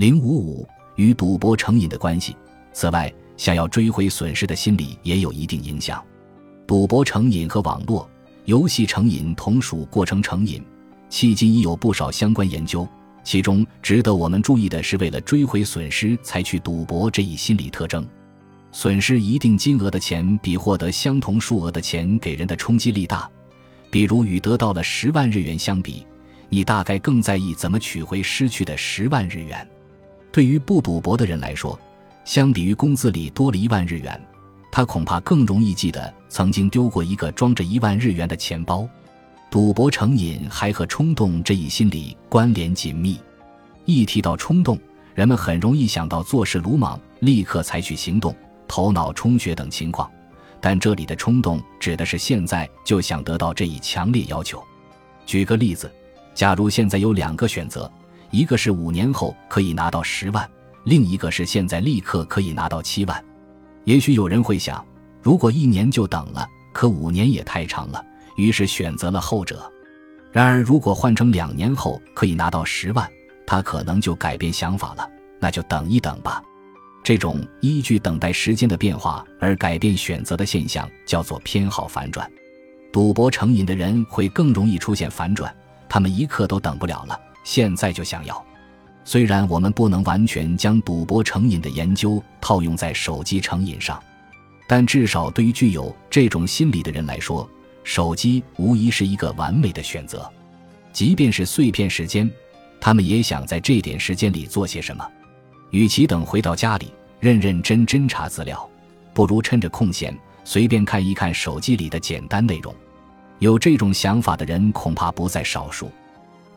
零五五与赌博成瘾的关系。此外，想要追回损失的心理也有一定影响。赌博成瘾和网络游戏成瘾同属过程成瘾，迄今已有不少相关研究。其中值得我们注意的是，为了追回损失才去赌博这一心理特征。损失一定金额的钱比获得相同数额的钱给人的冲击力大。比如与得到了十万日元相比，你大概更在意怎么取回失去的十万日元。对于不赌博的人来说，相比于工资里多了一万日元，他恐怕更容易记得曾经丢过一个装着一万日元的钱包。赌博成瘾还和冲动这一心理关联紧密。一提到冲动，人们很容易想到做事鲁莽、立刻采取行动、头脑充血等情况。但这里的冲动指的是现在就想得到这一强烈要求。举个例子，假如现在有两个选择，一个是五年后可以拿到十万，另一个是现在立刻可以拿到七万。也许有人会想，如果一年就等了，可五年也太长了。于是选择了后者。然而，如果换成两年后可以拿到十万，他可能就改变想法了。那就等一等吧。这种依据等待时间的变化而改变选择的现象叫做偏好反转。赌博成瘾的人会更容易出现反转，他们一刻都等不了了，现在就想要。虽然我们不能完全将赌博成瘾的研究套用在手机成瘾上，但至少对于具有这种心理的人来说。手机无疑是一个完美的选择，即便是碎片时间，他们也想在这点时间里做些什么。与其等回到家里认认真真查资料，不如趁着空闲随便看一看手机里的简单内容。有这种想法的人恐怕不在少数。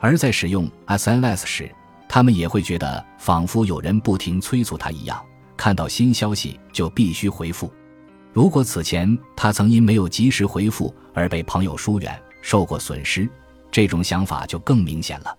而在使用 SNS 时，他们也会觉得仿佛有人不停催促他一样，看到新消息就必须回复。如果此前他曾因没有及时回复而被朋友疏远，受过损失，这种想法就更明显了。